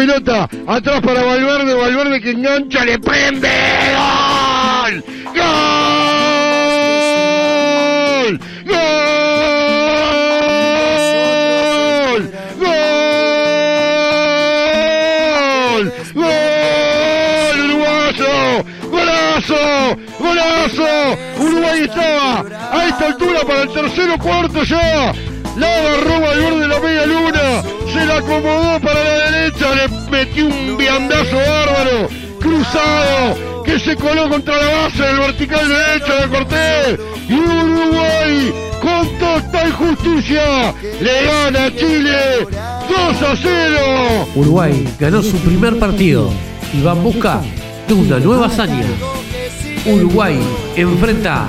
pelota, atrás para Valverde, Valverde que engancha, le prende, ¡gol! ¡Gol! ¡Gol! ¡Gol! ¡Gol! ¡Uruguayo! ¡Golazo! ¡Golazo! Uruguay estaba a esta altura para el tercero cuarto ya. La agarró Valverde la media luna. Se la acomodó para la derecha. Le metió un viandazo bárbaro. Cruzado. Que se coló contra la base del vertical derecho de Cortés. Y Uruguay con total justicia le gana a Chile 2 a 0. Uruguay ganó su primer partido y va en busca de una nueva hazaña. Uruguay enfrenta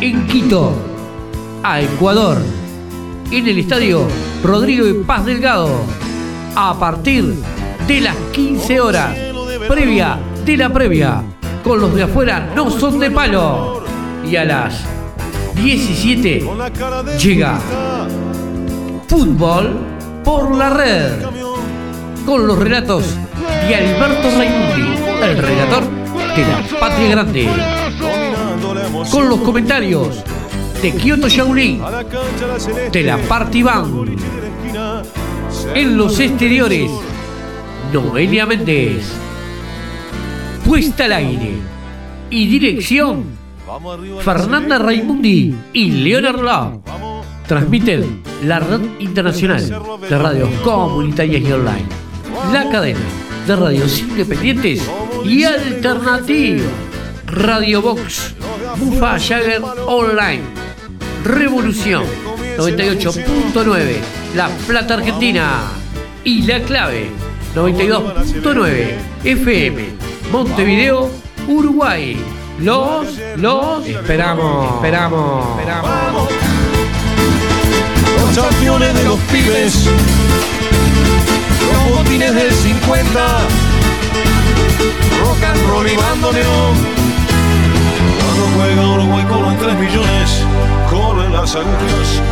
en Quito a Ecuador en el estadio Rodrigo y Paz Delgado a partir de las 15 horas previa de la previa con los de afuera no son de palo. Y a las 17 llega fútbol por la red con los relatos de Alberto Raimundi el relator de la Patria Grande con los comentarios de Kyoto Shaolin, de la Party Band. En los exteriores, Noelia Méndez. Puesta al aire y dirección, Fernanda Raimundi y Leonard Love. Transmiten la red internacional de radios comunitarias y online. La cadena de radios independientes y alternativas. Radio Box, Bufa Jagger Online, Revolución 98.9, La Plata Argentina y La Clave 92.9 FM, Montevideo, Uruguay. Los, los esperamos, esperamos, esperamos. Los campeones de los pibes, los botines del 50, rock and roll y bandoneón. Cuando juega Uruguay corren 3 millones, años